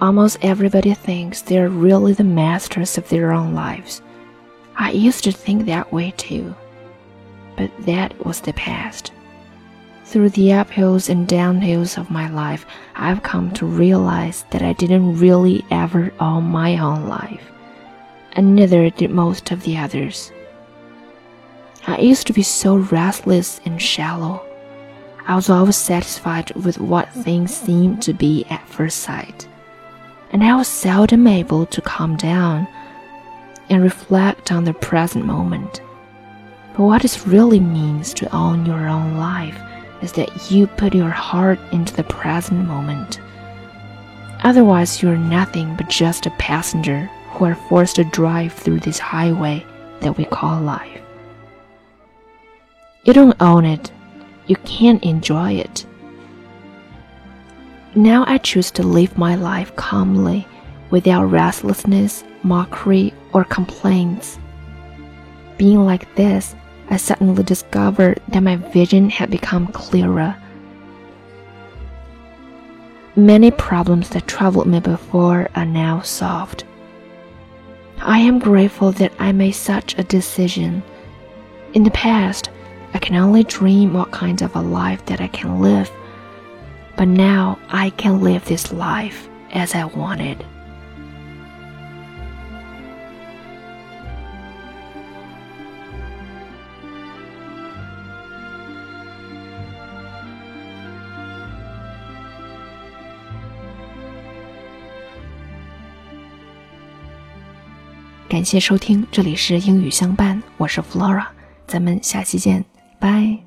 Almost everybody thinks they're really the masters of their own lives. I used to think that way too. But that was the past. Through the uphills and downhills of my life, I've come to realize that I didn't really ever own my own life, and neither did most of the others. I used to be so restless and shallow. I was always satisfied with what things seemed to be at first sight, and I was seldom able to calm down and reflect on the present moment. But what it really means to own your own life is that you put your heart into the present moment. Otherwise, you're nothing but just a passenger who are forced to drive through this highway that we call life. You don't own it, you can't enjoy it. Now I choose to live my life calmly, without restlessness, mockery, or complaints. Being like this, I suddenly discovered that my vision had become clearer. Many problems that troubled me before are now solved. I am grateful that I made such a decision. In the past, I can only dream what kind of a life that I can live, but now I can live this life as I wanted. 感谢收听，这里是英语相伴，我是 Flora，咱们下期见，拜。